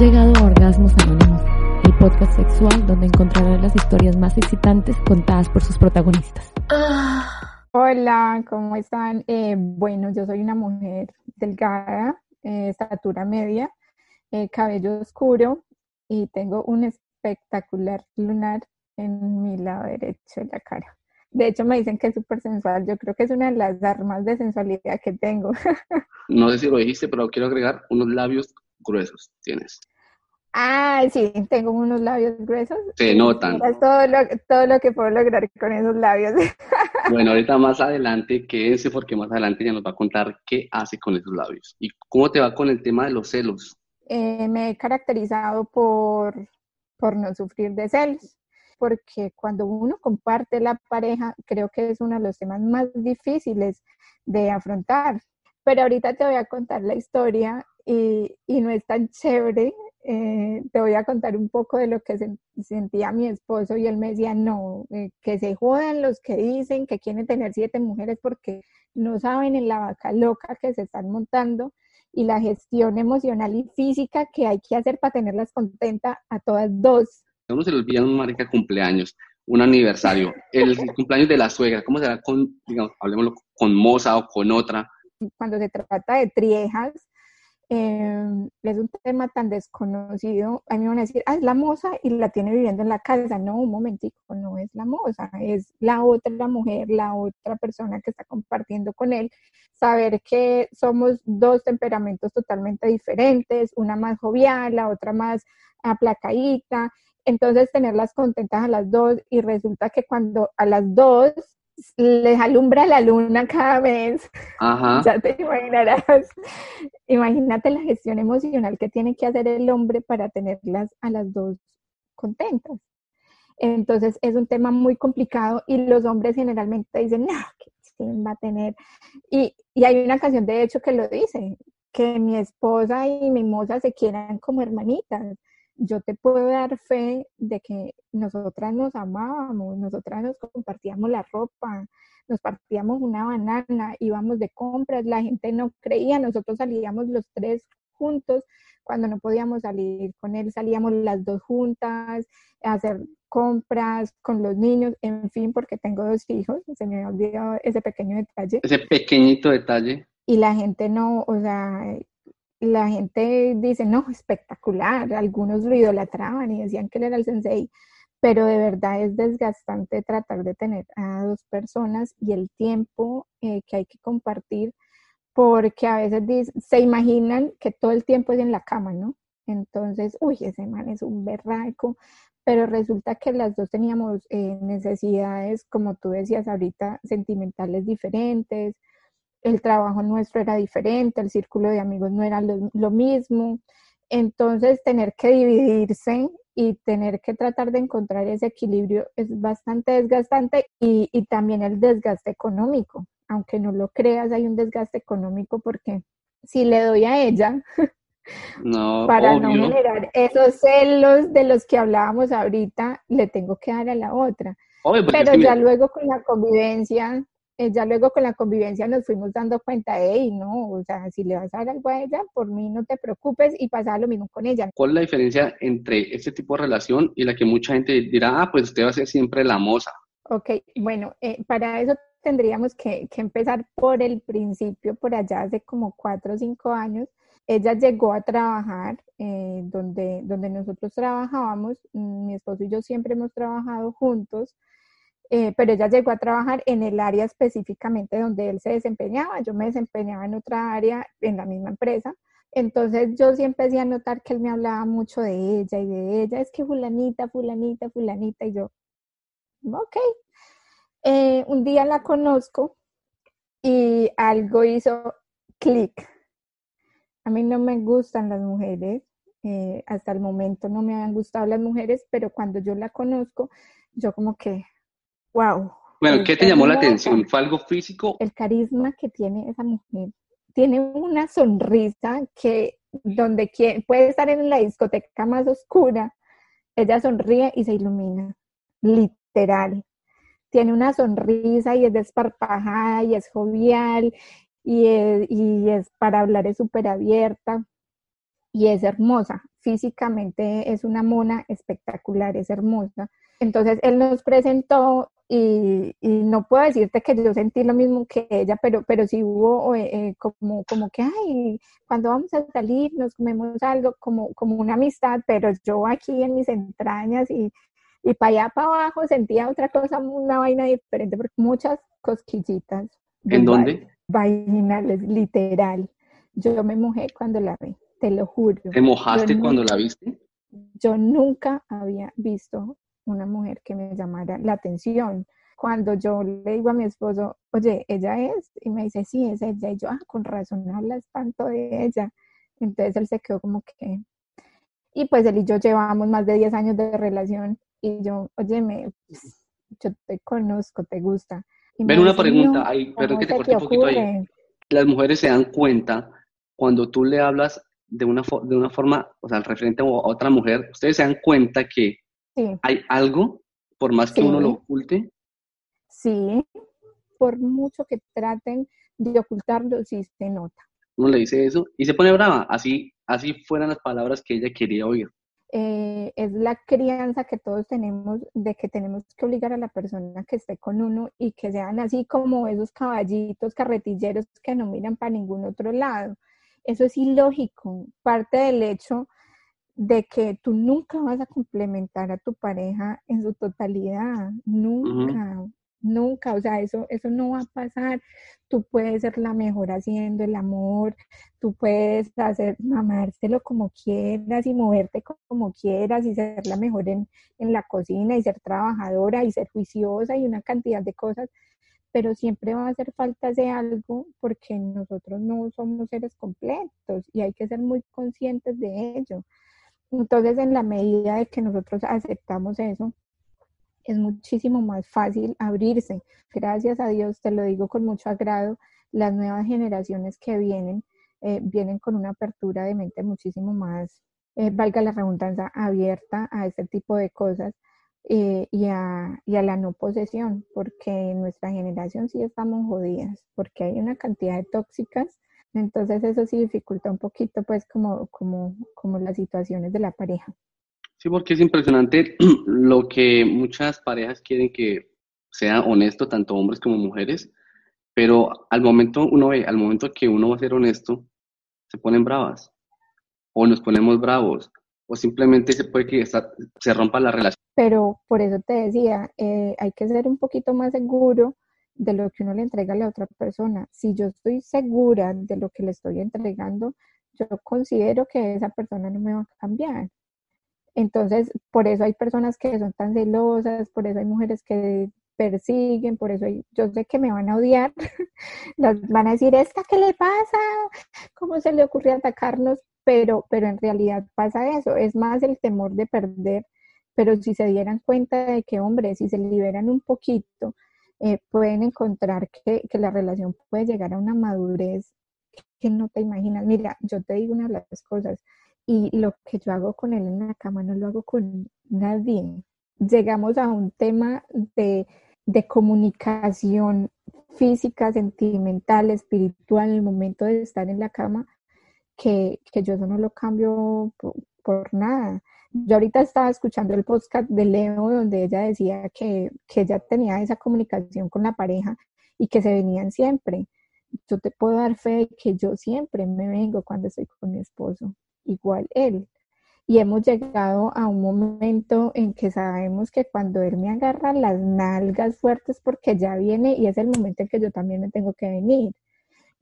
Has llegado a Orgasmos Anónimos, el podcast sexual donde encontrarás las historias más excitantes contadas por sus protagonistas. Hola, ¿cómo están? Eh, bueno, yo soy una mujer delgada, eh, estatura media, eh, cabello oscuro y tengo un espectacular lunar en mi lado derecho de la cara. De hecho, me dicen que es súper sensual. Yo creo que es una de las armas de sensualidad que tengo. no sé si lo dijiste, pero quiero agregar unos labios gruesos tienes. Ah, sí, tengo unos labios gruesos. Se notan. Todo lo, todo lo que puedo lograr con esos labios. Bueno, ahorita más adelante, quédense porque más adelante ya nos va a contar qué hace con esos labios. ¿Y cómo te va con el tema de los celos? Eh, me he caracterizado por, por no sufrir de celos, porque cuando uno comparte la pareja, creo que es uno de los temas más difíciles de afrontar. Pero ahorita te voy a contar la historia y, y no es tan chévere eh, te voy a contar un poco de lo que sentía mi esposo y él me decía, no, eh, que se jodan los que dicen que quieren tener siete mujeres porque no saben en la vaca loca que se están montando y la gestión emocional y física que hay que hacer para tenerlas contentas a todas dos. A uno se le olvida un marica cumpleaños, un aniversario, el cumpleaños de la suegra, ¿cómo será con, digamos, hablemoslo, con moza o con otra? Cuando se trata de triejas, Em, es un tema tan desconocido, a mí me van a decir, ah, es la moza y la tiene viviendo en la casa. No, un momentico, no es la moza, es la otra mujer, la otra persona que está compartiendo con él. Saber que somos dos temperamentos totalmente diferentes, una más jovial, la otra más aplacadita. Entonces, tenerlas contentas a las dos y resulta que cuando a las dos les alumbra la luna cada mes. Ya te imaginarás. Imagínate la gestión emocional que tiene que hacer el hombre para tenerlas a las dos contentas. Entonces es un tema muy complicado y los hombres generalmente dicen, no, ¿quién va a tener? Y, y hay una canción de hecho que lo dice, que mi esposa y mi moza se quieran como hermanitas yo te puedo dar fe de que nosotras nos amábamos, nosotras nos compartíamos la ropa, nos partíamos una banana, íbamos de compras, la gente no creía, nosotros salíamos los tres juntos, cuando no podíamos salir con él, salíamos las dos juntas a hacer compras con los niños, en fin, porque tengo dos hijos, se me ha olvidado ese pequeño detalle. Ese pequeñito detalle. Y la gente no, o sea, la gente dice, no, espectacular, algunos lo idolatraban y decían que él era el sensei, pero de verdad es desgastante tratar de tener a dos personas y el tiempo eh, que hay que compartir, porque a veces se imaginan que todo el tiempo es en la cama, ¿no? Entonces, uy, ese man es un berraco, pero resulta que las dos teníamos eh, necesidades, como tú decías ahorita, sentimentales diferentes, el trabajo nuestro era diferente, el círculo de amigos no era lo, mismo. Entonces, tener que dividirse y tener que tratar de encontrar ese equilibrio es bastante desgastante y, también el desgaste económico. Aunque no lo creas, hay un desgaste económico porque si le doy a ella, para no generar esos celos de los que hablábamos ahorita, le tengo que dar a la otra. Pero ya luego con la convivencia eh, ya luego con la convivencia nos fuimos dando cuenta, hey, no, o sea, si le vas a dar algo a ella, por mí no te preocupes y pasa lo mismo con ella. ¿Cuál es la diferencia entre este tipo de relación y la que mucha gente dirá, ah, pues usted va a ser siempre la moza? Ok, bueno, eh, para eso tendríamos que, que, empezar por el principio, por allá hace como cuatro o cinco años. Ella llegó a trabajar eh, donde, donde nosotros trabajábamos, mi esposo y yo siempre hemos trabajado juntos eh, pero ella llegó a trabajar en el área específicamente donde él se desempeñaba. Yo me desempeñaba en otra área, en la misma empresa. Entonces yo sí empecé a notar que él me hablaba mucho de ella y de ella, es que fulanita, fulanita, fulanita, y yo, ok. Eh, un día la conozco y algo hizo clic. A mí no me gustan las mujeres, eh, hasta el momento no me han gustado las mujeres, pero cuando yo la conozco, yo como que, wow. Bueno, ¿qué te llamó la atención? ¿Fue algo físico? El carisma que tiene esa mujer. Tiene una sonrisa que donde puede estar en la discoteca más oscura, ella sonríe y se ilumina, literal. Tiene una sonrisa y es desparpajada y es jovial y es, y es para hablar es súper abierta y es hermosa. físicamente es una mona espectacular, es hermosa. Entonces él nos presentó y, no puedo decirte que yo sentí lo mismo que ella, pero, pero sí hubo eh, eh, como, como que, ay, cuando vamos a salir nos comemos algo, como, como una amistad, pero yo aquí en mis entrañas y, y para allá para abajo sentía otra cosa, una vaina diferente, porque muchas cosquillitas. ¿En dónde? Vaginales, literal. Yo me mojé cuando la vi, te lo juro. ¿Te mojaste cuando la viste? Yo nunca había visto una mujer que me llamara la atención. Cuando yo le digo a mi esposo, oye, ella es, y me dice, sí, es ella, y yo, ah, con razón hablas tanto de ella. Entonces él se quedó como que, y pues él y yo llevamos más de 10 años de relación, y yo, oye, me, yo te conozco, te gusta. Ven una pregunta, ahí, perdón que te un poquito ahí. Las mujeres se dan cuenta cuando tú le hablas de una, de una forma, o sea, al referente a otra mujer, ustedes se dan cuenta que ¿Hay algo, por más que uno lo oculte? Sí, por mucho que traten de ocultarlo, sí se nota. Uno le dice eso y se pone brava, así, así fueran las palabras que ella quería oír. Eh, es la crianza que todos tenemos de que tenemos que obligar a la persona que esté con uno y que sean así como esos caballitos carretilleros que no miran para ningún otro lado. Eso es ilógico, parte del hecho de que tú nunca vas a complementar a tu pareja en su totalidad, nunca, nunca, o sea, eso, eso no va a pasar. Tú puedes ser la mejor haciendo el amor, tú puedes hacer, mamárselo como quieras y moverte como quieras y ser la mejor en, en la cocina y ser trabajadora y ser juiciosa y una cantidad de cosas, pero siempre va a hacer falta de algo porque nosotros no somos seres completos y hay que ser muy conscientes de ello. Entonces, en la medida de que nosotros aceptamos eso, es muchísimo más fácil abrirse. Gracias a Dios, te lo digo con mucho agrado, las nuevas generaciones que vienen, eh, vienen con una apertura de mente muchísimo más, eh, valga la redundancia, abierta a este tipo de cosas eh, y, a, y a la no posesión, porque en nuestra generación sí estamos jodidas, porque hay una cantidad de tóxicas entonces eso sí dificulta un poquito pues como, como, como las situaciones de la pareja. Sí, porque es impresionante lo que muchas parejas quieren que sea honesto, tanto hombres como mujeres, pero al momento, uno ve, al momento que uno va a ser honesto, se ponen bravas, o nos ponemos bravos, o simplemente se puede que se rompa la relación. Pero por eso te decía, eh, hay que ser un poquito más seguro de lo que uno le entrega a la otra persona. Si yo estoy segura de lo que le estoy entregando, yo considero que esa persona no me va a cambiar. Entonces, por eso hay personas que son tan celosas, por eso hay mujeres que persiguen, por eso yo sé que me van a odiar, las van a decir, ¿esta qué le pasa? ¿Cómo se le ocurre atacarnos? Pero, pero en realidad pasa eso, es más el temor de perder, pero si se dieran cuenta de que, hombre, si se liberan un poquito, eh, pueden encontrar que, que, la relación puede llegar a una madurez que no te imaginas. Mira, yo te digo una de las cosas, y lo que yo hago con él en la cama no lo hago con nadie. Llegamos a un tema de, de comunicación física, sentimental, espiritual, en el momento de estar en la cama, que, que yo no lo cambio por nada. Yo ahorita estaba escuchando el podcast de Leo donde ella decía que, que ella tenía esa comunicación con la pareja y que se venían siempre. Yo te puedo dar fe de que yo siempre me vengo cuando estoy con mi esposo, igual él. Y hemos llegado a un momento en que sabemos que cuando él me agarra las nalgas fuertes porque ya viene y es el momento en que yo también me tengo que venir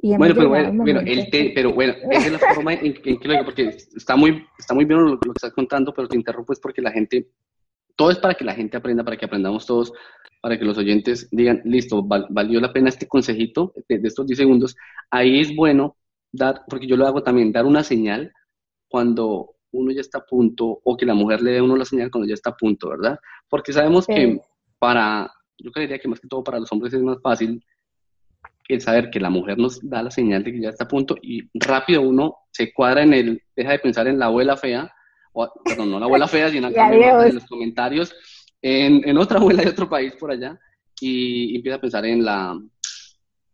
bueno, pero bueno, pero bueno, esa es la forma en, que lo digo, porque está muy, está muy bien lo, que estás contando, pero te interrumpo es porque la gente, todo es para que la gente aprenda, para que aprendamos todos, para que los oyentes digan, listo, valió la pena este consejito de, estos 10 segundos. Ahí es bueno dar, porque yo lo hago también, dar una señal cuando uno ya está a punto, o que la mujer le dé a uno la señal cuando ya está a punto, ¿verdad? Porque sabemos que para, yo creería que más que todo para los hombres es más fácil el saber que la mujer nos da la señal de que ya está a punto y rápido uno se cuadra en el, deja de pensar en la abuela fea, o, perdón, no la abuela fea, sino en los comentarios, en, en, otra abuela de otro país por allá, y, empieza a pensar en la,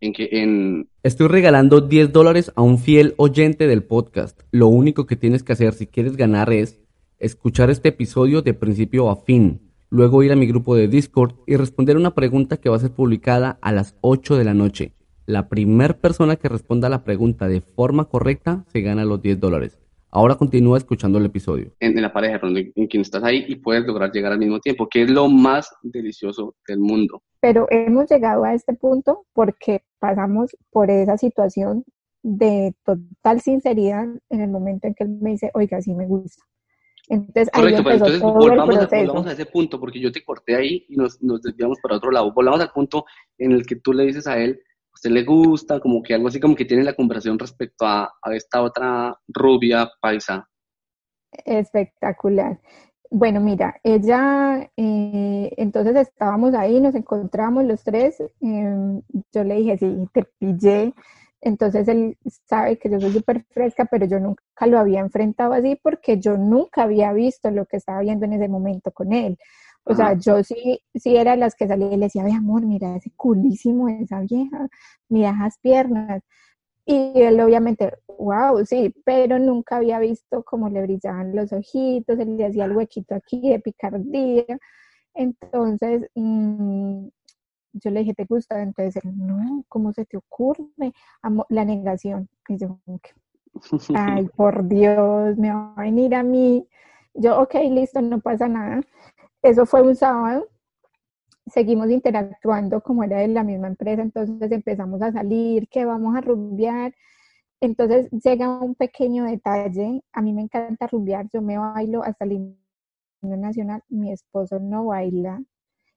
en que en... Estoy regalando 10 dólares a un fiel oyente del podcast. Lo único que tienes que hacer si quieres ganar es escuchar este episodio de principio a fin, luego ir a mi grupo de Discord y responder una pregunta que va a ser publicada a las 8 de la noche. La primera persona que responda a la pregunta de forma correcta se gana los 10 dólares. Ahora continúa escuchando el episodio. En, la pareja, en quien estás ahí y puedes lograr llegar al mismo tiempo, que es lo más delicioso del mundo. Pero hemos llegado a este punto porque pasamos por esa situación de total sinceridad en el momento en que él me dice, oiga, sí me gusta. Entonces, Correcto, pero entonces volvamos a, volvamos a, ese punto, porque yo te corté ahí y nos, nos desviamos para otro lado. Volvamos al punto en el que tú le dices a él, usted le gusta, como que algo así como que tiene la conversación respecto a, esta otra rubia paisa. Espectacular. Bueno, mira, ella, eh, entonces estábamos ahí, nos encontramos los tres, em, yo le dije, sí, te pillé, entonces él sabe que yo soy súper fresca, pero yo nunca lo había enfrentado así porque yo nunca había visto lo que estaba viendo en ese momento con él. O sea, yo sí, sí era las que salía y le decía, ay amor, mira ese culísimo de esa vieja, mira esas piernas. Y él obviamente, wow, sí, pero nunca había visto cómo le brillaban los ojitos, él le hacía el huequito aquí de picardía. Entonces, mm, yo le dije, ¿te gusta? Entonces él, no, ¿cómo se te ocurre? la negación. Y yo, ay, por Dios, me va a venir a mí. Yo, ok, listo, no pasa nada. Eso fue un sábado. Seguimos interactuando como era de la misma empresa, entonces empezamos a salir, que vamos a rumbear. Entonces llega un pequeño detalle. A mí me encanta rumbear, yo me bailo hasta el himno nacional. Mi esposo no baila.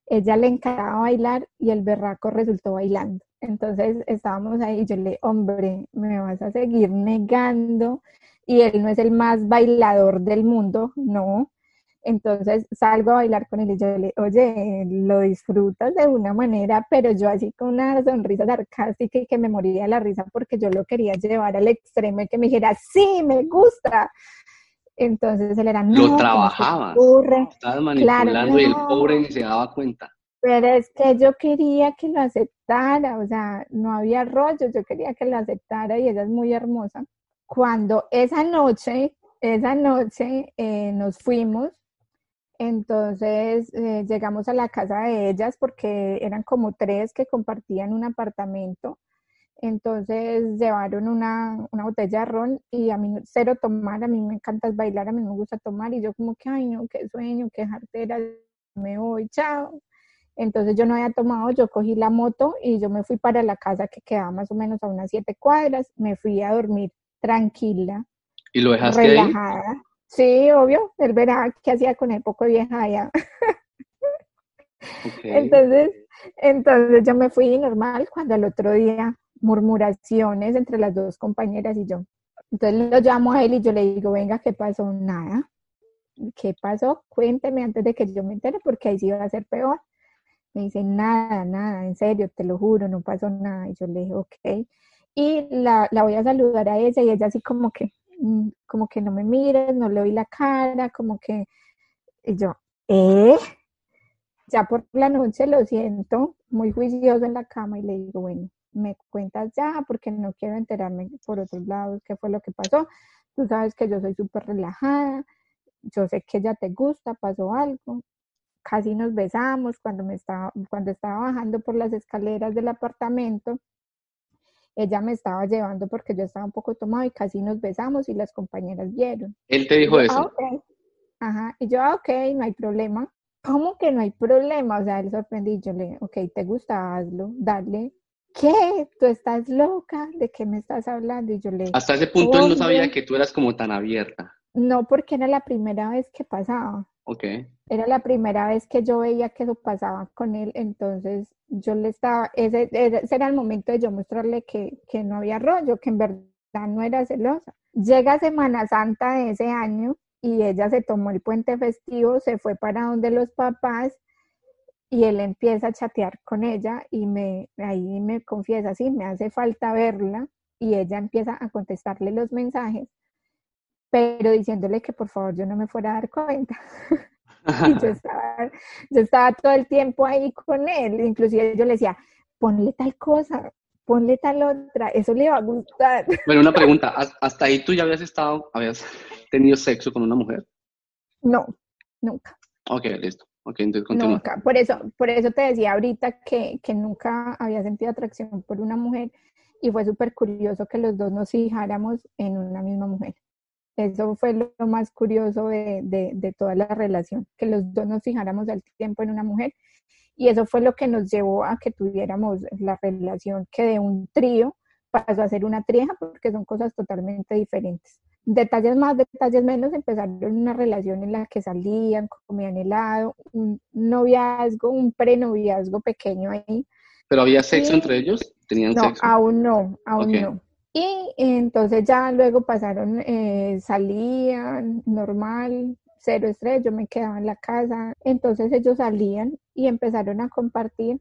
Ella le encantaba bailar y el berraco resultó bailando. Entonces estábamos ahí y yo le, hombre, me vas a seguir negando. Y él no es el más bailador del mundo, no. Entonces salgo a bailar con él y yo le, oye, lo disfrutas de una manera, pero yo así con una sonrisa sarcástica y que me moría de la risa porque yo lo quería llevar al extremo y que me dijera, sí, me gusta. Entonces él era, no, lo trabajaba. Estabas manipulando y el pobre ni se daba cuenta. Pero es que yo quería que lo aceptara, o sea, no había rollo, yo quería que lo aceptara y ella es muy hermosa. Cuando esa noche, esa noche eh, nos fuimos, entonces eh, llegamos a la casa de ellas porque eran como tres que compartían un apartamento. Entonces llevaron una, una, botella de ron y a mí cero tomar, a mí me encanta bailar, a mí me gusta tomar y yo como que, ay no, qué sueño, qué jartera, me voy, chao. Entonces yo no había tomado, yo cogí la moto y yo me fui para la casa que quedaba más o menos a unas siete cuadras, me fui a dormir tranquila. ¿Y lo dejaste relajada. Sí, obvio, él verá qué hacía con el poco vieja allá. Entonces, entonces yo me fui normal cuando al otro día murmuraciones entre las dos compañeras y yo. Entonces lo llamo a él y yo le digo, venga, ¿qué pasó? Nada. ¿Qué pasó? Cuénteme antes de que yo me entere porque ahí sí va a ser peor. Me dice, nada, nada, en serio, te lo juro, no pasó nada. Y yo le dije, ok. Y la, la voy a saludar a ella y ella así como que, como que no me mires, no le oí la cara, como que y yo, ¿eh? Ya por la noche lo siento muy juicioso en la cama y le digo, bueno, me cuentas ya porque no quiero enterarme por otros lados qué fue lo que pasó. Tú sabes que yo soy súper relajada, yo sé que ya te gusta, pasó algo. Casi nos besamos cuando, me estaba, cuando estaba bajando por las escaleras del apartamento ella me estaba llevando porque yo estaba un poco tomado y casi nos besamos y las compañeras vieron. Él te dijo eso. Ah, Ajá, y yo, ah, ok, no hay problema. ¿Cómo que no hay problema? O sea, él sorprendí, yo le, ok, ¿te gusta? Hazlo, dale. ¿Qué? ¿Tú estás loca? ¿De qué me estás hablando? Y yo le... Hasta ese punto él no sabía que tú eras como tan abierta. No, porque era la primera vez que pasaba. Ok. Era la primera vez que yo veía que eso pasaba con él, entonces yo le estaba, ese, era el momento de yo mostrarle que, que no había rollo, que en verdad no era celosa. Llega Semana Santa de ese año y ella se tomó el puente festivo, se fue para donde los papás y él empieza a chatear con ella y me, ahí me confiesa, sí, me hace falta verla y ella empieza a contestarle los mensajes pero diciéndole que por favor yo no me fuera a dar cuenta. y yo estaba, yo estaba todo el tiempo ahí con él, inclusive yo le decía, ponle tal cosa, ponle tal otra, eso le va a gustar. Bueno, una pregunta, ¿hasta ahí tú ya habías estado, habías tenido sexo con una mujer? No, nunca. Ok, listo. Ok, entonces continúa. Nunca. Por eso, por eso te decía ahorita que, que nunca había sentido atracción por una mujer y fue súper curioso que los dos nos fijáramos en una misma mujer. Eso fue lo, más curioso de, de, de, toda la relación, que los dos nos fijáramos al tiempo en una mujer. Y eso fue lo que nos llevó a que tuviéramos la relación que de un trío pasó a ser una trieja, porque son cosas totalmente diferentes. Detalles más, detalles menos, empezaron una relación en la que salían, comían helado, un noviazgo, un prenoviazgo pequeño ahí. ¿Pero había sexo entre ellos? ¿Tenían no, sexo? aún no, aún no. Y entonces ya luego pasaron, eh, salían normal, cero estrés, yo me quedaba en la casa. Entonces ellos salían y empezaron a compartir.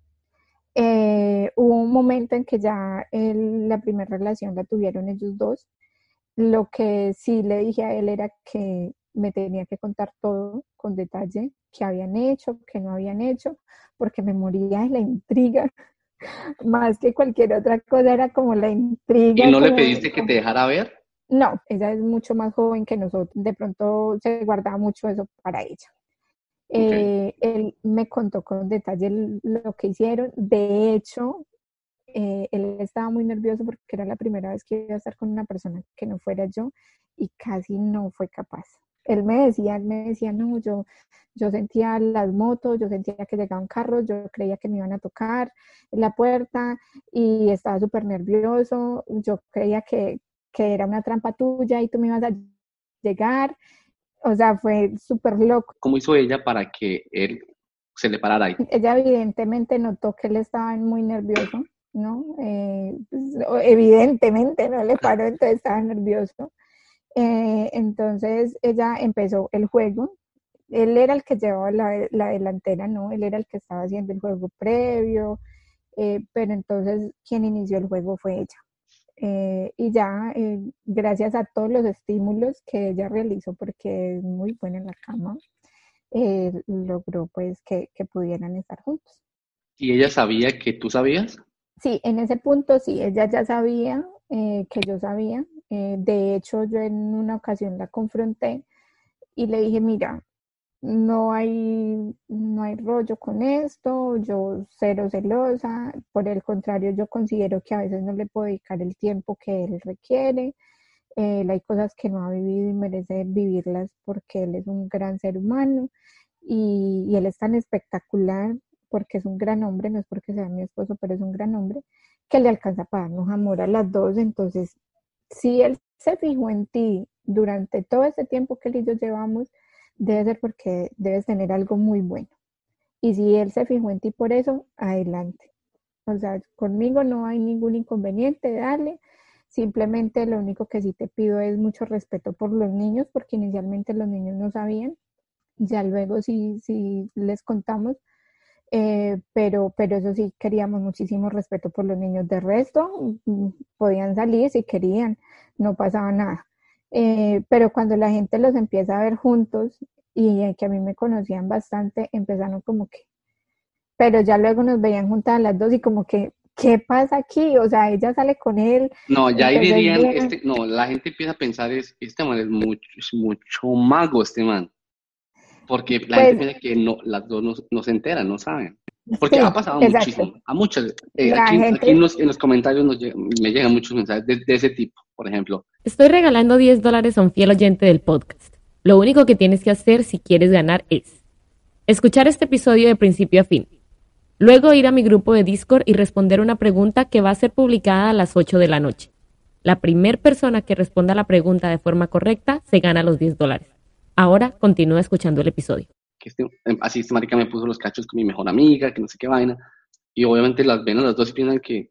Eh, hubo un momento en que ya la primera relación la tuvieron ellos dos. Lo que sí le dije a él era que me tenía que contar todo con detalle, qué habían hecho, qué no habían hecho, porque me moría de la intriga más que cualquier otra cosa era como la intriga. ¿Y no le pediste que te dejara ver? No, ella es mucho más joven que nosotros, de pronto se guardaba mucho eso para ella. Eh, él me contó con detalle lo que hicieron, de hecho, eh, él estaba muy nervioso porque era la primera vez que iba a estar con una persona que no fuera yo y casi no fue capaz él me decía, él me decía, no, yo, yo sentía las motos, yo sentía que llegaban carros, yo creía que me iban a tocar la puerta y estaba súper nervioso, yo creía que, que era una trampa tuya y tú me ibas a llegar, o sea, fue súper loco. ¿Cómo hizo ella para que él se le parara ahí? Ella evidentemente notó que él estaba muy nervioso, ¿no? Eh, pues, evidentemente no le paró, entonces estaba nervioso. Eh, entonces ella empezó el juego. Él era el que llevaba la, la, delantera, ¿no? Él era el que estaba haciendo el juego previo, eh, pero entonces quien inició el juego fue ella. Eh, y ya, gracias a todos los estímulos que ella realizó, porque es muy buena en la cama, logró pues que, que pudieran estar juntos. ¿Y ella sabía que tú sabías? Sí, en ese punto sí, ella ya sabía que yo sabía, eh, de hecho, yo en una ocasión la confronté y le dije, mira, no hay, no hay rollo con esto, yo cero celosa, por el contrario, yo considero que a veces no le puedo dedicar el tiempo que él requiere, eh, hay cosas que no ha vivido y merece vivirlas porque él es un gran ser humano y, y él es tan espectacular porque es un gran hombre, no es porque sea mi esposo, pero es un gran hombre, que le alcanza para darnos amor a las dos, entonces si él se fijó en ti durante todo ese tiempo que él y yo llevamos, debe ser porque debes tener algo muy bueno. Y si él se fijó en ti por eso, adelante. O sea, conmigo no hay ningún inconveniente, dale. Simplemente lo único que sí te pido es mucho respeto por los niños, porque inicialmente los niños no sabían. Ya luego sí, sí les contamos, eh, pero, pero eso sí, queríamos muchísimo respeto por los niños. De resto, mm, podían salir si querían, no pasaba nada. Eh, pero cuando la gente los empieza a ver juntos y que a mí me conocían bastante, empezaron como que, pero ya luego nos veían juntas las dos y como que, ¿qué pasa aquí? O sea, ella sale con él. No, ya ahí dirían, este, no, la gente empieza a pensar, es, este man es mucho, es mucho mago, este man. Porque la gente pues piensa que no, las dos no, se enteran, no saben. Porque ha pasado muchísimo. A muchas. Eh, aquí, en, los, en, los, comentarios me llegan muchos mensajes de, ese tipo, por ejemplo. Estoy regalando 10 dólares a un fiel oyente del podcast. Lo único que tienes que hacer si quieres ganar es escuchar este episodio de principio a fin. Luego ir a mi grupo de Discord y responder una pregunta que va a ser publicada a las 8 de la noche. La primera persona que responda la pregunta de forma correcta se gana los 10 dólares. Ahora continúa escuchando el episodio. Que este, em, así marica me puso los cachos con mi mejor amiga, que no sé qué vaina. Y obviamente las ven las dos y piensan que,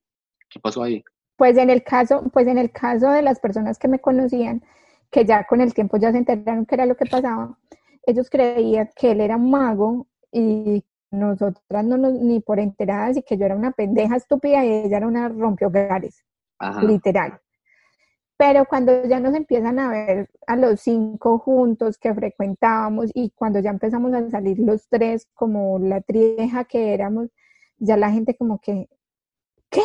¿qué pasó ahí? Pues en el caso, pues en el caso de las personas que me conocían, que ya con el tiempo ya se enteraron qué era lo que pasaba, ellos creían que él era un mago y nosotras no nos, ni por enteradas y que yo era una pendeja estúpida y ella era una rompiogares, literal. Pero cuando ya nos empiezan a ver a los cinco juntos que frecuentábamos y cuando ya empezamos a salir los tres como la trieja que éramos, ya la gente como que, ¿qué?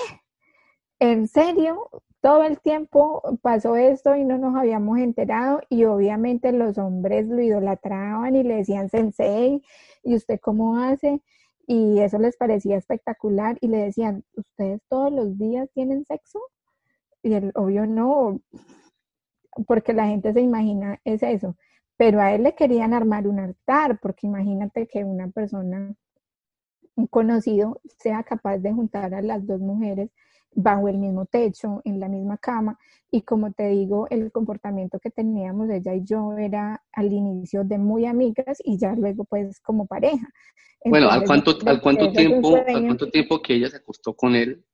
en serio, todo el tiempo pasó esto y no nos habíamos enterado y obviamente los hombres lo idolatraban y le decían sensei, ¿y usted cómo hace? Y eso les parecía espectacular y le decían, ¿ustedes todos los días tienen sexo? Y el obvio no, porque la gente se imagina es eso. Pero a él le querían armar un altar, porque imagínate que una persona, un conocido, sea capaz de juntar a las dos mujeres bajo el mismo techo, en la misma cama. Y como te digo, el comportamiento que teníamos ella y yo era al inicio de muy amigas y ya luego pues como pareja. bueno, ¿al cuánto, ¿al cuánto tiempo, ¿al cuánto tiempo que ella se acostó con él?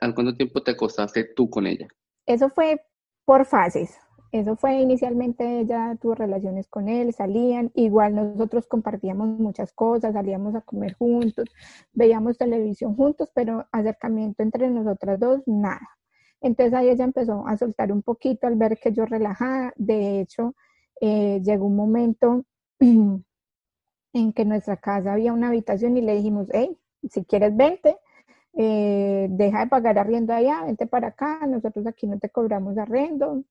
¿Al cuánto tiempo te acostaste tú con ella? Eso fue por fases. Eso fue inicialmente ella tuvo relaciones con él, salían, igual nosotros compartíamos muchas cosas, salíamos a comer juntos, veíamos televisión juntos, pero acercamiento entre nosotras dos, nada. Entonces ahí ella empezó a soltar un poquito al ver que yo relajada. De hecho, eh, llegó un momento en que nuestra casa había una habitación y le dijimos, hey, si quieres vente, eh, deja de pagar arriendo allá, vente para acá, nosotros aquí no te cobramos arrendo,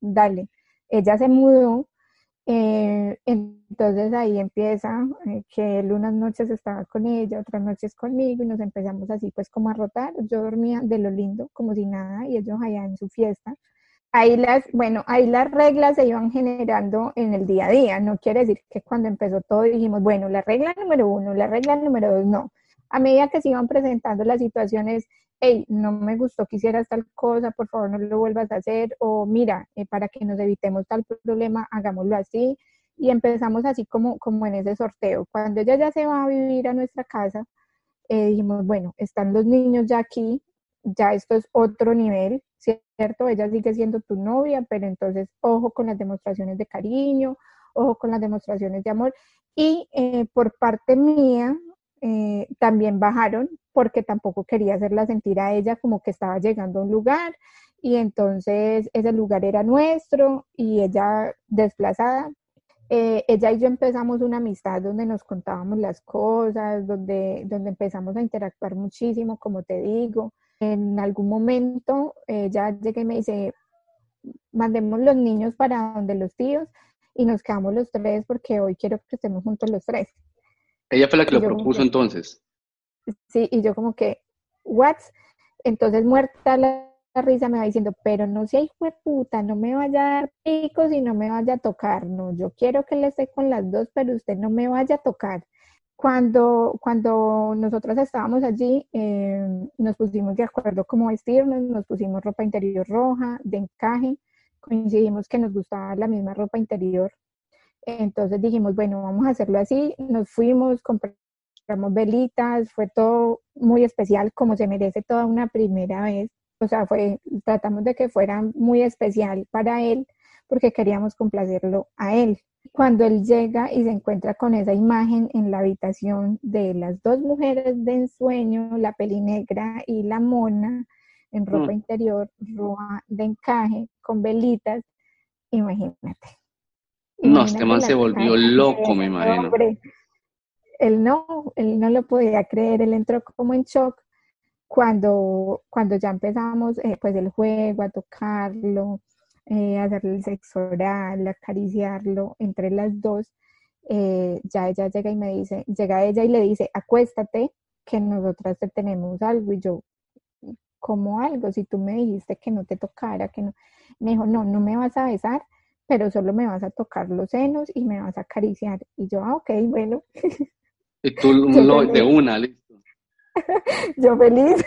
dale. Ella se mudó, eh, entonces ahí empieza eh, que él unas noches estaba con ella, otras noches conmigo y nos empezamos así pues como a rotar. Yo dormía de lo lindo, como si nada, y ellos allá en su fiesta. Ahí las, bueno, ahí las reglas se iban generando en el día a día. No quiere decir que cuando empezó todo dijimos, bueno, la regla número uno, la regla número dos, no. A medida que se iban presentando las situaciones, hey, no me gustó que hicieras tal cosa, por favor no lo vuelvas a hacer, o mira, eh, para que nos evitemos tal problema, hagámoslo así. Y empezamos así como, como en ese sorteo. Cuando ella ya se va a vivir a nuestra casa, eh, dijimos, bueno, están los niños ya aquí, ya esto es otro nivel, ¿cierto? Ella sigue siendo tu novia, pero entonces ojo con las demostraciones de cariño, ojo con las demostraciones de amor. Y eh, por parte mía, también bajaron porque tampoco quería hacerla sentir a ella como que estaba llegando a un lugar y entonces ese lugar era nuestro y ella desplazada. Eh, ella y yo empezamos una amistad donde nos contábamos las cosas, donde, donde empezamos a interactuar muchísimo, como te digo. En algún momento ella llega y me dice, mandemos los niños para donde los tíos y nos quedamos los tres porque hoy quiero que estemos juntos los tres. Ella fue la que lo propuso entonces. Sí, y yo como que, ¿what? Entonces muerta la, risa me va diciendo, pero no sea hijo de puta, no me vaya a dar picos y no me vaya a tocar, no, yo quiero que le esté con las dos, pero usted no me vaya a tocar. Cuando, cuando nosotros estábamos allí, eh, nos pusimos de acuerdo cómo vestirnos, nos pusimos ropa interior roja, de encaje, coincidimos que nos gustaba la misma ropa interior. Entonces dijimos, bueno, vamos a hacerlo así, nos fuimos, compramos velitas, fue todo muy especial, como se merece toda una primera vez. O sea, fue, tratamos de que fuera muy especial para él, porque queríamos complacerlo a él. Cuando él llega y se encuentra con esa imagen en la habitación de las dos mujeres de ensueño, la peli negra y la mona, en ropa mm. interior roja de encaje, con velitas, imagínate. No, este man se volvió loco, me imagino. él no, él no lo podía creer, él entró como en shock cuando, cuando ya empezamos eh, pues el juego, a tocarlo, eh, a hacerle el sexo oral, acariciarlo entre las dos, eh, ya ella llega y me dice, llega ella y le dice, acuéstate, que nosotras te tenemos algo, y yo, como algo, si tú me dijiste que no te tocara, que no, me dijo, no, no me vas a besar, pero solo me vas a tocar los senos y me vas a acariciar, y yo, ah, ok, bueno. Y tú lo, de una, listo. Yo feliz.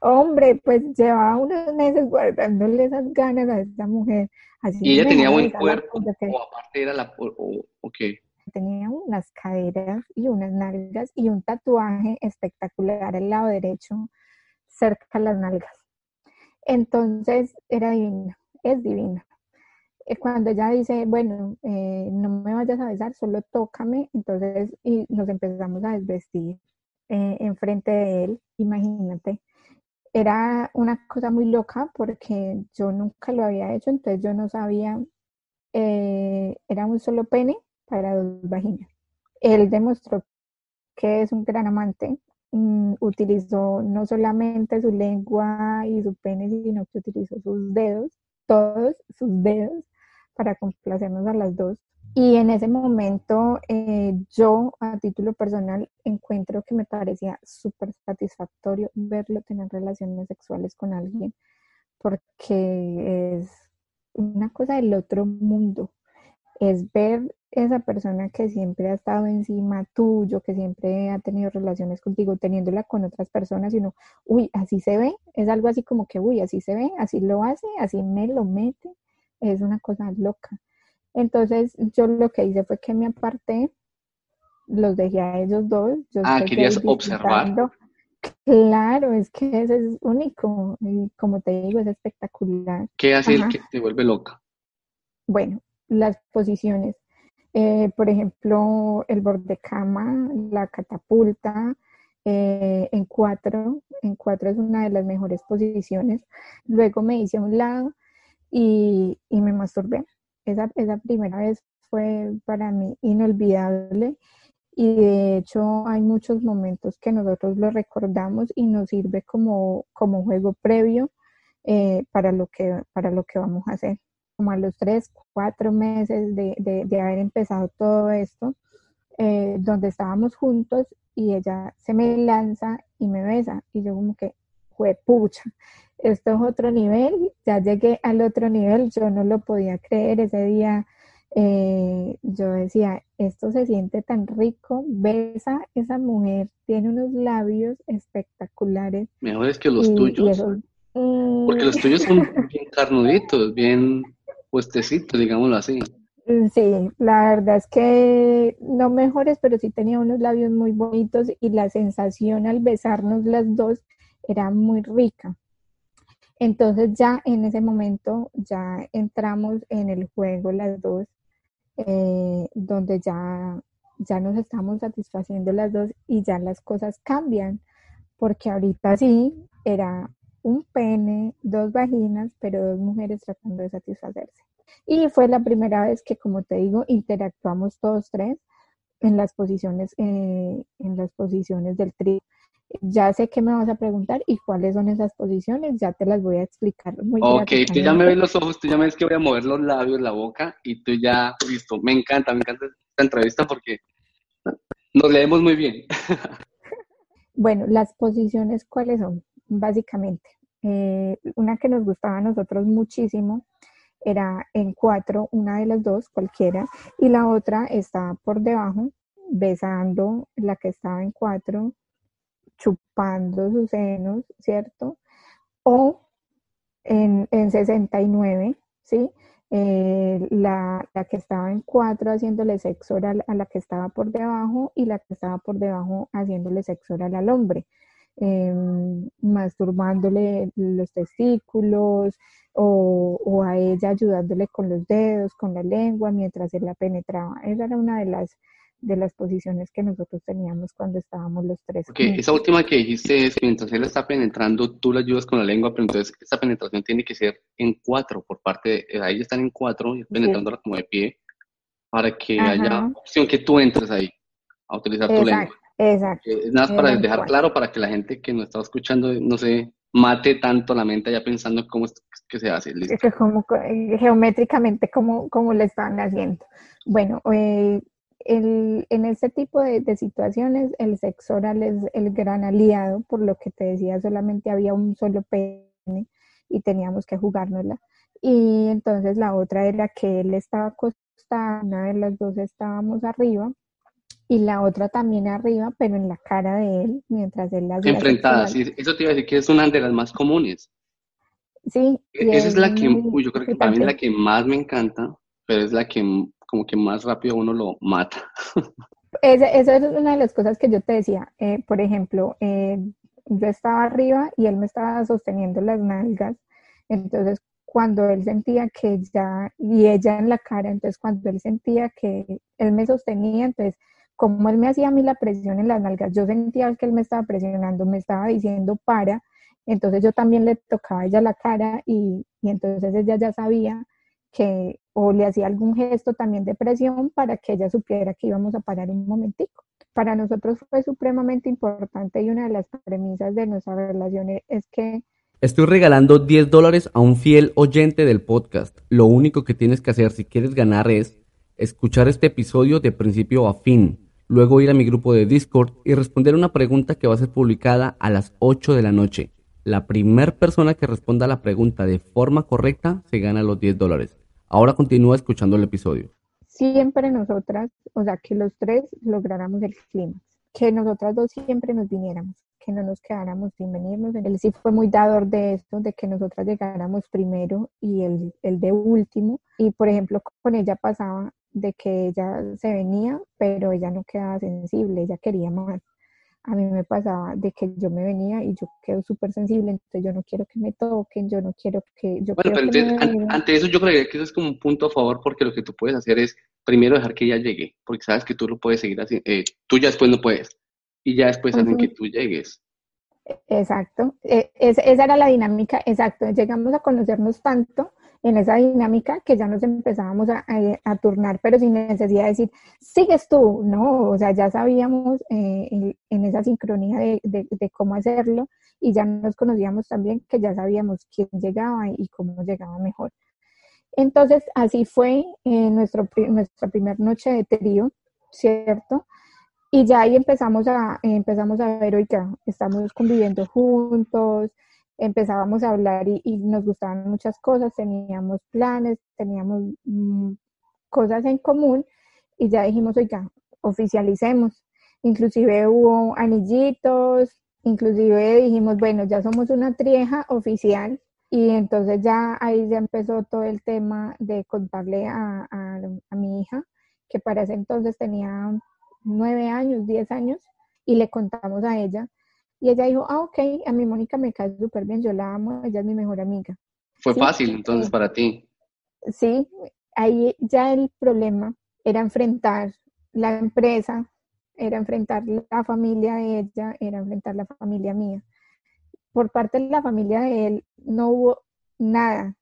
Hombre, pues llevaba unos meses guardándole esas ganas a esta mujer. Así ¿Y ella tenía buen cuerpo o aparte era la... O, qué? Tenía unas caderas y unas nalgas y un tatuaje espectacular al lado derecho, cerca de las nalgas. Entonces era divina, es divina. Eh, cuando ella dice, bueno, eh, no me vayas a besar, solo tócame, entonces y nos empezamos a desvestir eh, enfrente de él, imagínate. Era una cosa muy loca porque yo nunca lo había hecho, entonces yo no sabía, era un solo pene para dos vaginas. Él demostró que es un gran amante, mm, utilizó no solamente su lengua y su pene, sino que utilizó sus dedos, todos sus dedos, para complacernos a las dos. Y en ese momento eh, yo a título personal encuentro que me parecía súper satisfactorio verlo tener relaciones sexuales con alguien, porque es una cosa del otro mundo, es ver esa persona que siempre ha estado encima tuyo, que siempre ha tenido relaciones contigo, teniéndola con otras personas, sino, uy, así se ve, es algo así como que, uy, así se ve, así lo hace, así me lo mete, es una cosa loca. Entonces yo lo que hice fue que me aparté, los dejé a ellos dos. ah, querías observar. Claro, es que eso es único y como te digo, es espectacular. ¿Qué hace el que te vuelve loca? Bueno, las posiciones. Eh, por ejemplo, el borde cama, la catapulta, eh, en cuatro. En cuatro es una de las mejores posiciones. Luego me hice a un lado y, y me masturbé. Esa, esa primera vez fue para mí inolvidable y de hecho hay muchos momentos que nosotros lo recordamos y nos sirve como, como juego previo eh, para, lo que, para lo que vamos a hacer. Como a los tres, cuatro meses de, de, haber empezado todo esto, eh, donde estábamos juntos y ella se me lanza y me besa y yo como que fue pucha, esto es otro nivel, ya llegué al otro nivel, yo no lo podía creer ese día. Eh, yo decía, esto se siente tan rico, besa esa mujer, tiene unos labios espectaculares. Mejores que los tuyos. Porque los tuyos son bien carnuditos, bien puestecitos, digámoslo así. Mm, sí, la verdad es que no mejores, pero sí tenía unos labios muy bonitos y la sensación al besarnos las dos era muy rica. Entonces ya en ese momento ya entramos en el juego las dos, eh, donde ya, ya nos estamos satisfaciendo las dos y ya las cosas cambian, porque ahorita sí era un pene, dos vaginas, pero dos mujeres tratando de satisfacerse. Y fue la primera vez que, como te digo, interactuamos todos tres en las posiciones, eh, en las posiciones del trío ya sé que me vas a preguntar y cuáles son esas posiciones, ya te las voy a explicar muy Ok, tú ya me ves los ojos, tú ya me ves que voy a mover los labios, la boca y tú ya, listo, me encanta, me encanta esta entrevista porque nos leemos muy bien. bueno, las posiciones, ¿cuáles son? Básicamente, eh, una que nos gustaba a nosotros muchísimo era en cuatro, una de las dos, cualquiera, y la otra está por debajo, besando la que estaba en cuatro, chupando sus senos, ¿cierto? O en, en 69, ¿sí? Eh, la, que estaba en cuatro haciéndole sexo oral a la que estaba por debajo y la que estaba por debajo haciéndole sexo oral al hombre, em, masturbándole los testículos o, o, a ella ayudándole con los dedos, con la lengua mientras él la penetraba. Esa era una de las de las posiciones que nosotros teníamos cuando estábamos los tres. Ok, esa última que dijiste es mientras él está penetrando, tú le ayudas con la lengua, pero entonces esa penetración tiene que ser en cuatro, por parte de, eh, ahí están en cuatro, penetrándola como de pie, para que haya opción que tú entres ahí a utilizar tu lengua. Exacto. Eh, es nada para dejar claro para que la gente que nos está escuchando no se mate tanto la mente ya pensando cómo es que se hace. ¿listo? Como, eh, geométricamente, cómo, cómo le están haciendo. Bueno, eh, el, en este tipo de, situaciones el sexo oral es el gran aliado, por lo que te decía, solamente había un solo pene y teníamos que jugárnosla. Y entonces la otra era que él estaba acostada, una de las dos estábamos arriba y la otra también arriba, pero en la cara de él, mientras él las Enfrentadas, sí, eso te iba a decir que es una de las más comunes. Sí. Esa es la que, yo creo que para mí es la que más me encanta, pero es la que como que más rápido uno lo mata. Esa, es una de las cosas que yo te decía. Eh, por ejemplo, eh, yo estaba arriba y él me estaba sosteniendo las nalgas. Entonces, cuando él sentía que ya, y ella en la cara, entonces cuando él sentía que él me sostenía, entonces, como él me hacía a mí la presión en las nalgas, yo sentía que él me estaba presionando, me estaba diciendo para, entonces yo también le tocaba a ella la cara y, y entonces ella ya sabía que o le hacía algún gesto también de presión para que ella supiera que íbamos a parar un momentico. para nosotros fue supremamente importante y una de las premisas de nuestra relación es que Estoy regalando 10 dólares a un fiel oyente del podcast. Lo único que tienes que hacer si quieres ganar es escuchar este episodio de principio a fin, luego ir a mi grupo de Discord y responder una pregunta que va a ser publicada a las 8 de la noche. La primera persona que responda a la pregunta de forma correcta se gana los 10 dólares. Ahora continúa escuchando el episodio. Siempre nosotras, o sea, que los tres lográramos el clima, que nosotras dos siempre nos viniéramos que no nos quedáramos sin venirnos. Él sí fue muy dador de esto, de que nosotras llegáramos primero y el, el de último. Y por ejemplo, con ella pasaba de que ella se venía, pero ella no quedaba sensible, ella quería más. A mí me pasaba de que yo me venía y yo quedo súper sensible, entonces yo no quiero que me toquen, yo no quiero que... Yo bueno, pero entonces, ante eso yo creo que eso es como un punto a favor porque lo que tú puedes hacer es primero dejar que ella llegue, porque sabes que tú lo puedes seguir así, eh, tú ya después no puedes y ya después hacen que tú llegues. Exacto, e, esa era la dinámica, exacto, llegamos a conocernos tanto en esa dinámica que ya nos empezábamos a, turnar, pero sin necesidad de decir, sigues tú, no, o sea, ya sabíamos eh, en, esa sincronía de, cómo hacerlo y ya nos conocíamos también que ya sabíamos quién llegaba y cómo llegaba mejor. Entonces, así fue eh, nuestra primera noche de trío, ¿cierto? Y ya ahí empezamos a, empezamos a ver, oiga, estamos conviviendo juntos, empezábamos a hablar y, nos gustaban muchas cosas, teníamos planes, teníamos mm, cosas en común y ya dijimos, oiga, oficialicemos. Inclusive hubo anillitos, inclusive dijimos, bueno, ya somos una trieja oficial y entonces ya ahí ya empezó todo el tema de contarle a, a mi hija, que para ese entonces tenía nueve años, diez años, y le contamos a ella. Y ella dijo, ah, ok, a mi Mónica me cae súper bien, yo la amo, ella es mi mejor amiga. Fue fácil entonces para ti. Sí, ahí ya el problema era enfrentar la empresa, era enfrentar la familia de ella, era enfrentar la familia mía. Por parte de la familia de él no hubo nada,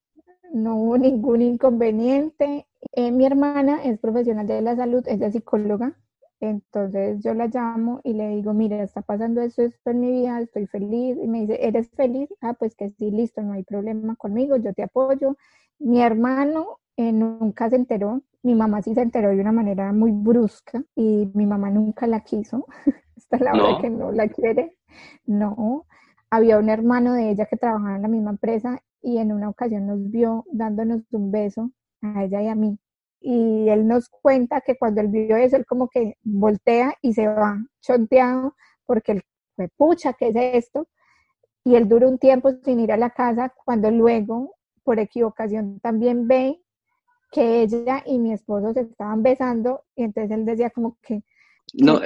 no hubo ningún inconveniente. Eh, mi hermana es profesional de la salud, ella es psicóloga, entonces yo la llamo y le digo, mira, está pasando eso, esto en mi vida, estoy feliz. Y me dice, ¿eres feliz? Ah, pues que sí, listo, no hay problema conmigo, yo te apoyo. Mi hermano eh, nunca se enteró, mi mamá sí se enteró de una manera muy brusca y mi mamá nunca la quiso, hasta la hora que no la quiere. No, había un hermano de ella que trabajaba en la misma empresa y en una ocasión nos vio dándonos un beso a ella y a mí y él nos cuenta que cuando él vio eso, él como que voltea y se va chonteado porque él fue pucha, ¿qué es esto? Y él dura un tiempo sin ir a la casa cuando luego, por equivocación, también ve que ella y mi esposo se estaban besando y entonces él decía como que... No,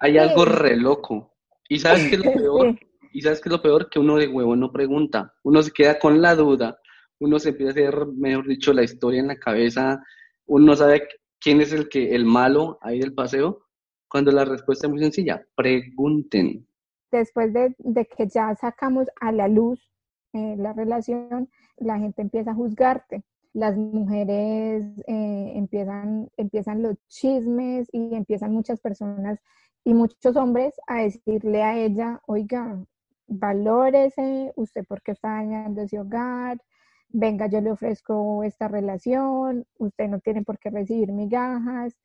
hay, algo re loco. ¿Y sabes qué es lo peor? ¿Y sabes qué es lo peor? Que uno de huevo no pregunta. Uno se queda con la duda. Uno se empieza a hacer, mejor dicho, la historia en la cabeza uno no sabe quién es el que el malo ahí del paseo, cuando la respuesta es muy sencilla, pregunten. Después de, que ya sacamos a la luz eh, la relación, la gente empieza a juzgarte. Las mujeres eh, empiezan, empiezan los chismes y empiezan muchas personas y muchos hombres a decirle a ella, oiga, valórese, usted porque está dañando ese hogar, venga, yo le ofrezco esta relación, usted no tiene por qué recibir migajas.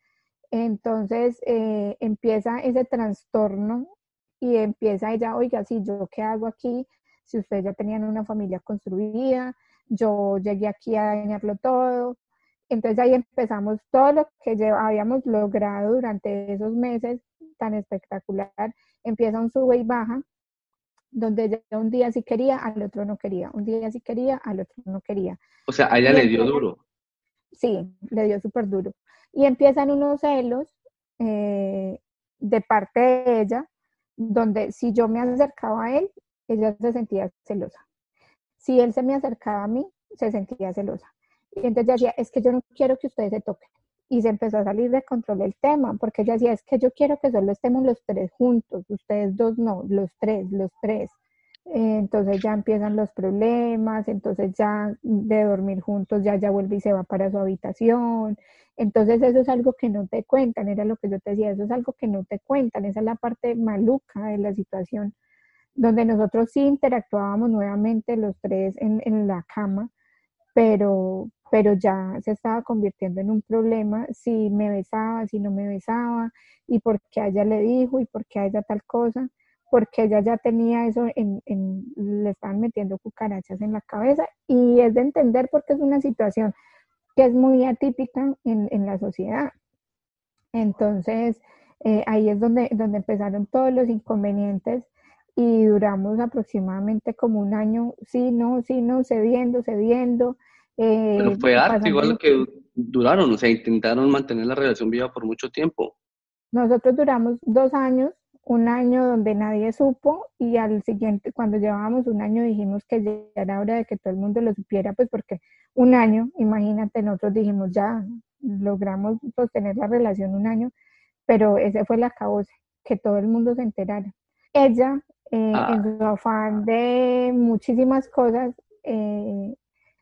Entonces eh, empieza ese trastorno y empieza ella, oiga, sí, yo qué hago aquí, si ustedes ya tenían una familia construida, yo llegué aquí a dañarlo todo. Entonces ahí empezamos todo lo que habíamos logrado durante esos meses tan espectacular, empieza un sube y baja donde ella un día sí quería, al otro no quería, un día sí quería, al otro no quería. O sea, a ella le dio duro. Sí, le dio súper duro. Y empiezan unos celos eh, de parte de ella, donde si yo me acercaba a él, ella se sentía celosa. Si él se me acercaba a mí, se sentía celosa. Y entonces decía, es que yo no quiero que ustedes se toquen y se empezó a salir de control el tema, porque ella decía, es que yo quiero que solo estemos los tres juntos, ustedes dos no, los tres, los tres. eh, entonces ya empiezan los problemas, entonces ya de dormir juntos ya ya vuelve y se va para su habitación. Entonces eso es algo que no te cuentan, era lo que yo te decía, eso es algo que no te cuentan, esa es la parte maluca de la situación, donde nosotros sí interactuábamos nuevamente los tres en, en la cama, pero, pero ya se estaba convirtiendo en un problema si me besaba, si no me besaba, y por qué ella le dijo, y por qué a ella tal cosa porque ella ya tenía eso, en, le estaban metiendo cucarachas en la cabeza y es de entender porque es una situación que es muy atípica en, la sociedad. Entonces, eh, ahí es donde, donde empezaron todos los inconvenientes y duramos aproximadamente como un año, sí, no, sí, no, cediendo, cediendo. Eh, Pero fue arte igual lo que duraron, o sea, intentaron mantener la relación viva por mucho tiempo. Nosotros duramos dos años un año donde nadie supo y al siguiente, cuando llevábamos un año, dijimos que ya era hora de que todo el mundo lo supiera, pues porque un año, imagínate, nosotros dijimos ya, logramos sostener la relación un año, pero ese fue la causa, que todo el mundo se enterara. Ella, eh, ah. en su afán de muchísimas cosas, eh,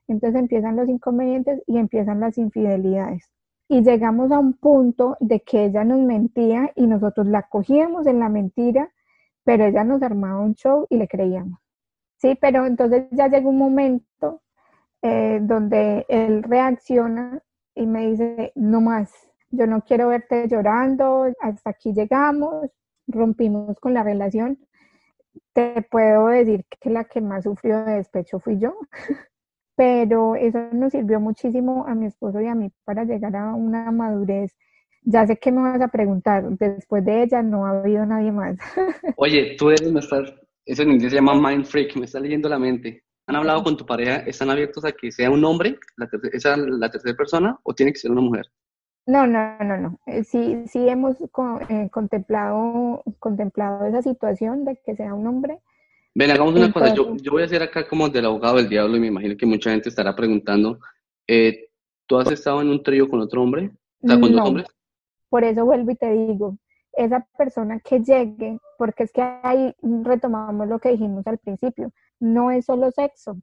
entonces empiezan los inconvenientes y empiezan las infidelidades y llegamos a un punto de que ella nos mentía y nosotros la cogíamos en la mentira, pero ella nos armaba un show y le creíamos. Sí, pero entonces ya llega un momento eh, donde él reacciona y me dice, no más, yo no quiero verte llorando, hasta aquí llegamos, rompimos con la relación. Te puedo decir que la que más sufrió de despecho fui yo. pero eso nos sirvió muchísimo a mi esposo y a mí para llegar a una madurez. Ya sé que me vas a preguntar, después de ella no ha habido nadie más. Oye, tú eres, me eso en inglés se llama mind freak, me está leyendo la mente. ¿Han hablado con tu pareja? ¿Están abiertos a que sea un hombre, esa la tercera persona, o tiene que ser una mujer? No, no, no, no. Eh, sí, sí hemos eh, contemplado, contemplado esa situación de que sea un hombre, Ven, hagamos una cosa. Yo, yo, voy a hacer acá como del abogado del diablo y me imagino que mucha gente estará preguntando. Eh, ¿Tú has estado en un trío con otro hombre? O sea, con dos hombres. Por eso vuelvo y te digo, esa persona que llegue, porque es que ahí retomamos lo que dijimos al principio, no es solo sexo.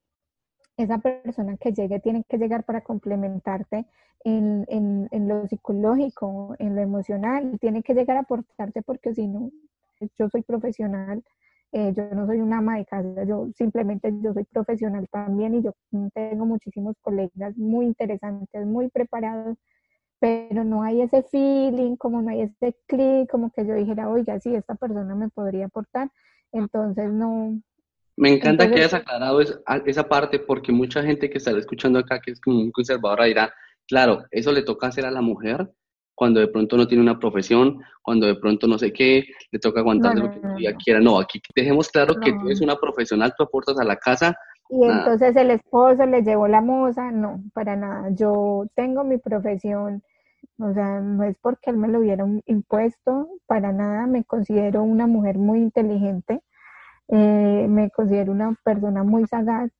Esa persona que llegue tiene que llegar para complementarte en, en, en lo psicológico, en lo emocional, tiene que llegar a aportarte porque si no, yo soy profesional, eh, yo no soy una ama de casa, yo simplemente yo soy profesional también y yo tengo muchísimos colegas muy interesantes, muy preparados, pero no hay ese feeling, como no hay ese clic, como que yo dijera, oiga, sí, esta persona me podría aportar, entonces no. Me encanta que hayas aclarado esa parte porque mucha gente que está escuchando acá, que es como un conservador, dirá, claro, eso le toca hacer a la mujer, cuando de pronto no tiene una profesión, cuando de pronto no sé qué, le toca aguantar lo que ella quiera. No, aquí dejemos claro que tú eres una profesional, tú aportas a la casa. Y entonces el esposo le llevó la moza, no, para nada. Yo tengo mi profesión, o sea, no es porque él me lo hubiera impuesto, para nada. Me considero una mujer muy inteligente, eh, me considero una persona muy sagaz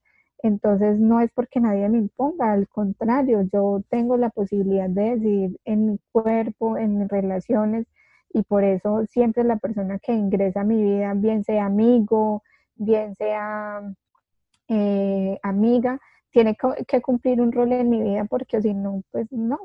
entonces no es porque nadie me imponga, al contrario, yo tengo la posibilidad de decidir en mi cuerpo, en mis relaciones y por eso siempre la persona que ingresa a mi vida, bien sea amigo, bien sea eh, amiga, tiene que cumplir un rol en mi vida porque si no, pues no.